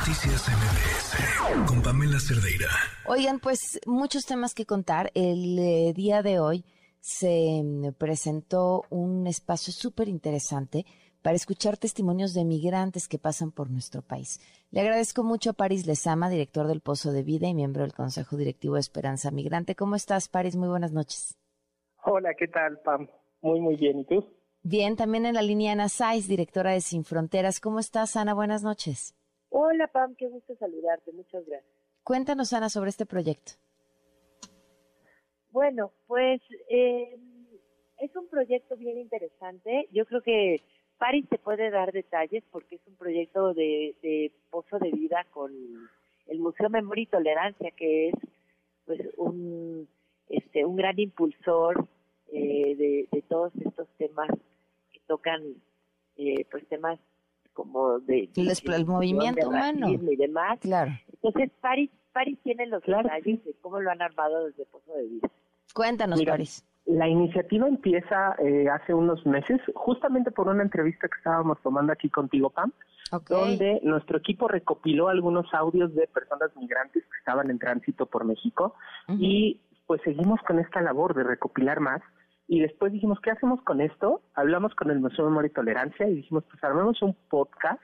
Noticias MBS con Pamela Cerdeira. Oigan, pues muchos temas que contar. El eh, día de hoy se mm, presentó un espacio súper interesante para escuchar testimonios de migrantes que pasan por nuestro país. Le agradezco mucho a Paris Lezama, director del Pozo de Vida y miembro del Consejo Directivo de Esperanza Migrante. ¿Cómo estás, Paris? Muy buenas noches. Hola, ¿qué tal, Pam? Muy, muy bien. ¿Y tú? Bien, también en la línea Ana Saiz, directora de Sin Fronteras. ¿Cómo estás, Ana? Buenas noches. Hola, Pam, qué gusto saludarte. Muchas gracias. Cuéntanos, Ana, sobre este proyecto. Bueno, pues eh, es un proyecto bien interesante. Yo creo que Paris te puede dar detalles porque es un proyecto de, pozo de vida con el Museo Memoria y Tolerancia, que es pues un este un gran impulsor eh, de, todos estos temas que tocan eh, pues temas como de, el, movimiento humano. y demás. Claro. Entonces Paris Paris tiene los detalles de cómo lo han armado desde Pozo de Vida cuéntanos Paris la iniciativa empieza eh, hace unos meses, justamente por una entrevista que estábamos tomando aquí contigo, Pam, donde nuestro equipo recopiló algunos audios de personas migrantes que estaban en tránsito por México y pues seguimos con esta labor de recopilar más y después dijimos, ¿qué hacemos con esto? Hablamos con el Museo de Memoria y Tolerancia y dijimos, pues armemos un podcast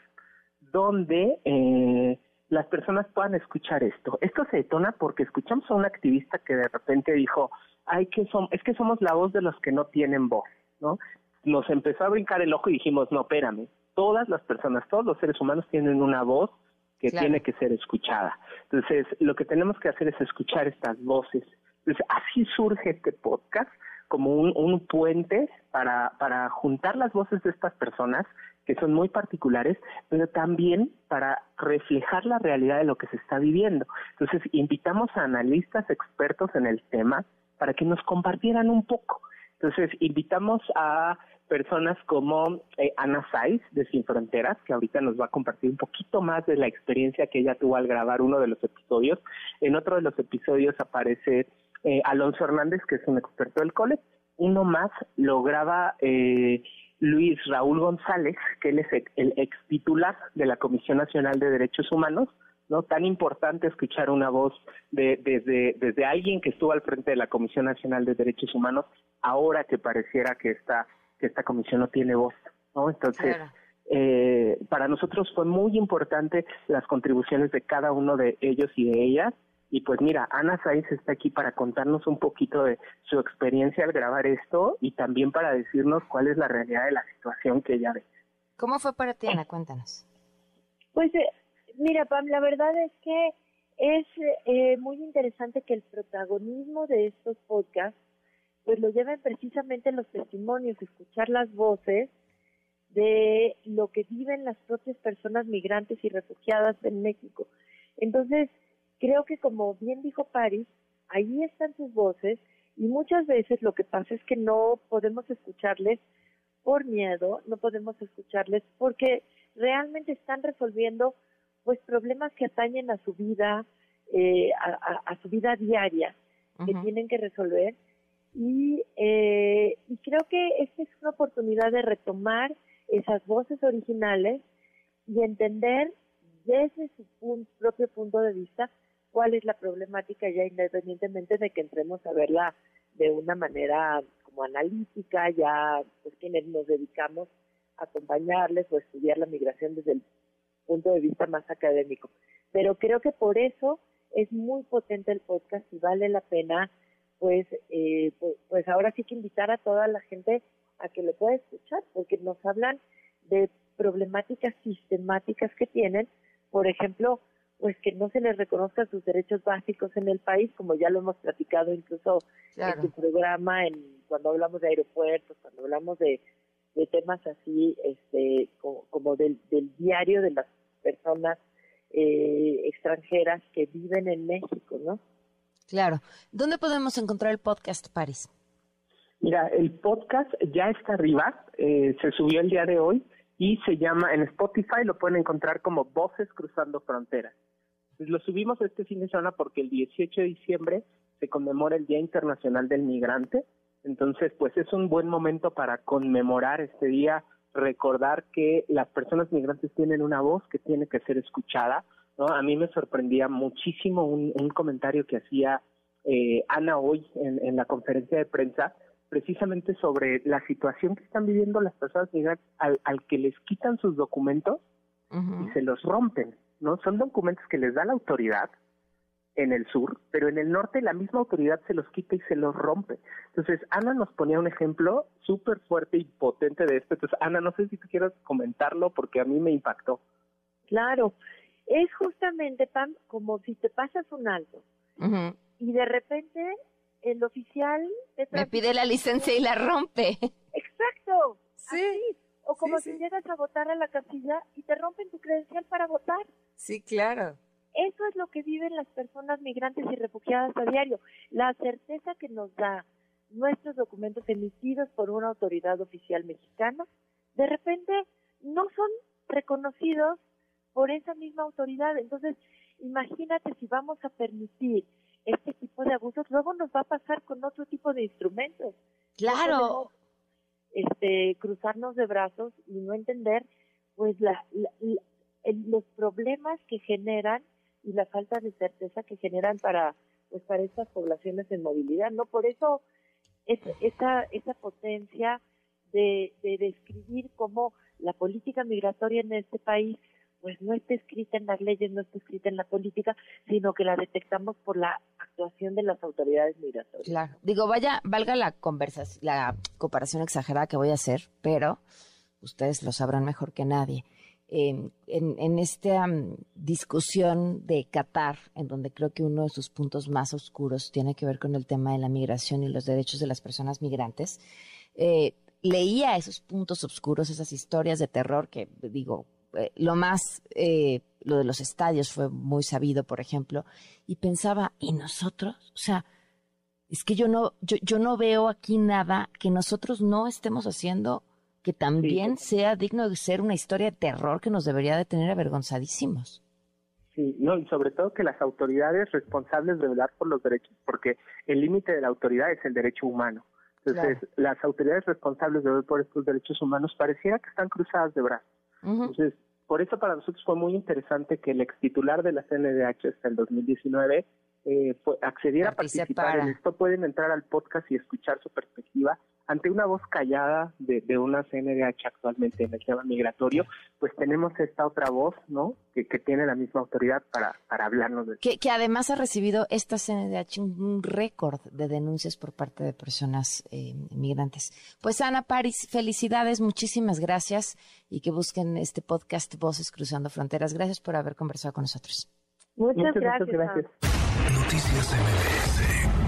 donde eh, las personas puedan escuchar esto. Esto se detona porque escuchamos a un activista que de repente dijo, hay que es que somos la voz de los que no tienen voz, ¿no? Nos empezó a brincar el ojo y dijimos, no, espérame, todas las personas, todos los seres humanos tienen una voz que tiene que ser escuchada. Entonces, lo que tenemos que hacer es escuchar estas voces. Entonces, así surge este podcast como un, puente para, para juntar las voces de estas personas que son muy particulares, pero también para reflejar la realidad de lo que se está viviendo. Entonces, invitamos a analistas expertos en el tema, para que nos compartieran un poco. Entonces, invitamos a personas como eh, Ana Saiz de Sin Fronteras, que ahorita nos va a compartir un poquito más de la experiencia que ella tuvo al grabar uno de los episodios. En otro de los episodios aparece eh, Alonso Hernández, que es un experto del cole. Uno más lo graba eh, Luis Raúl González, que él es el ex titular de la Comisión Nacional de Derechos Humanos, ¿no? Tan importante escuchar una voz de, desde, desde alguien que estuvo al frente de la Comisión Nacional de Derechos Humanos, ahora que pareciera que esta, que esta comisión no tiene voz, ¿no? Entonces, eh, para nosotros fue muy importante las contribuciones de cada uno de ellos y de ellas. Y pues mira, Ana Saiz está aquí para contarnos un poquito de su experiencia al grabar esto y también para decirnos cuál es la realidad de la situación que ella ve. ¿Cómo fue para ti, Ana? Cuéntanos. Pues eh, Mira, Pam, la verdad es que es eh, muy interesante que el protagonismo de estos podcasts pues lo lleven precisamente los testimonios, escuchar las voces de lo que viven las propias personas migrantes y refugiadas en México. Entonces, creo que como bien dijo Paris, ahí están sus voces y muchas veces lo que pasa es que no podemos escucharles por miedo, no podemos escucharles porque realmente están resolviendo pues problemas que atañen a su vida, eh, a, su vida diaria, que tienen que resolver. Y, eh, y creo que esta es una oportunidad de retomar esas voces originales y entender desde su propio punto de vista cuál es la problemática ya independientemente de que entremos a verla de una manera como analítica, ya pues quienes nos dedicamos a acompañarles o estudiar la migración desde el punto de vista más académico. Pero creo que por eso es muy potente el podcast y vale la pena, pues, eh, pues, pues, ahora sí que invitar a toda la gente a que lo pueda escuchar, porque nos hablan de problemáticas sistemáticas que tienen, por ejemplo, pues que no se les reconozcan sus derechos básicos en el país, como ya lo hemos platicado incluso en tu programa, en cuando hablamos de aeropuertos, cuando hablamos de, de temas así, este, como, del, del diario de las personas eh, extranjeras que viven en México, ¿no? Claro. ¿Dónde podemos encontrar el podcast, Paris? Mira, el podcast ya está arriba, eh, se subió el día de hoy y se llama en Spotify, lo pueden encontrar como Voces Cruzando Fronteras. Pues lo subimos este fin de semana porque el 18 de diciembre se conmemora el Día Internacional del Migrante, entonces pues es un buen momento para conmemorar este día recordar que las personas migrantes tienen una voz que tiene que ser escuchada, ¿no? A mí me sorprendía muchísimo un, comentario que hacía eh, Ana hoy en, la conferencia de prensa, precisamente sobre la situación que están viviendo las personas migrantes al, que les quitan sus documentos y se los rompen, ¿no? Son documentos que les da la autoridad, en el sur, pero en el norte la misma autoridad se los quita y se los rompe. Entonces, Ana nos ponía un ejemplo súper fuerte y potente de esto. Entonces, Ana, no sé si tú quieras comentarlo porque a mí me impactó. Claro, es justamente, Pam, como si te pasas un alto y de repente el oficial... Me pide la licencia y la rompe. Exacto. Sí. O como si llegas a votar a la casilla y te rompen tu credencial para votar. Sí, claro. Eso es lo que viven las personas migrantes y refugiadas a diario, la certeza que nos da nuestros documentos emitidos por una autoridad oficial mexicana, de repente no son reconocidos por esa misma autoridad. Entonces, imagínate si vamos a permitir este tipo de abusos, luego nos va a pasar con otro tipo de instrumentos. Claro. Este, cruzarnos de brazos y no entender pues la, los problemas que generan y la falta de certeza que generan para pues para estas poblaciones en movilidad no por eso es, esa esa potencia de, de describir cómo la política migratoria en este país pues no está escrita en las leyes, no está escrita en la política, sino que la detectamos por la actuación de las autoridades migratorias. Claro. Digo, vaya, valga la conversación, la comparación exagerada que voy a hacer, pero ustedes lo sabrán mejor que nadie en, esta mm, discusión de Qatar, en donde creo que uno de sus puntos más oscuros tiene que ver con el tema de la migración y los derechos de las personas migrantes, eh, leía esos puntos oscuros, esas historias de terror que digo, eh, lo más, eh, lo de los estadios fue muy sabido, por ejemplo, y pensaba, ¿y nosotros? O sea, es que yo no, yo, yo no veo aquí nada que nosotros no estemos haciendo que también sea digno de ser una historia de terror que nos debería de tener avergonzadísimos. Sí, no, y sobre todo que las autoridades responsables de velar por los derechos, porque el límite de la autoridad es el derecho humano. Entonces, las autoridades responsables de velar por estos derechos humanos pareciera que están cruzadas de brazos. Entonces, por eso para nosotros fue muy interesante que el ex titular de la CNDH hasta el 2019 eh, accediera a participar en esto. Pueden entrar al podcast y escuchar su perspectiva ante una voz callada de, una CNDH actualmente en el tema migratorio, pues tenemos esta otra voz, ¿no? Que, tiene la misma autoridad para, para hablarnos de que, que además ha recibido esta CNDH un, récord de denuncias por parte de personas eh, migrantes. Pues Ana Paris, felicidades, muchísimas gracias y que busquen este podcast Voces Cruzando Fronteras. Gracias por haber conversado con nosotros. Muchas, gracias. Noticias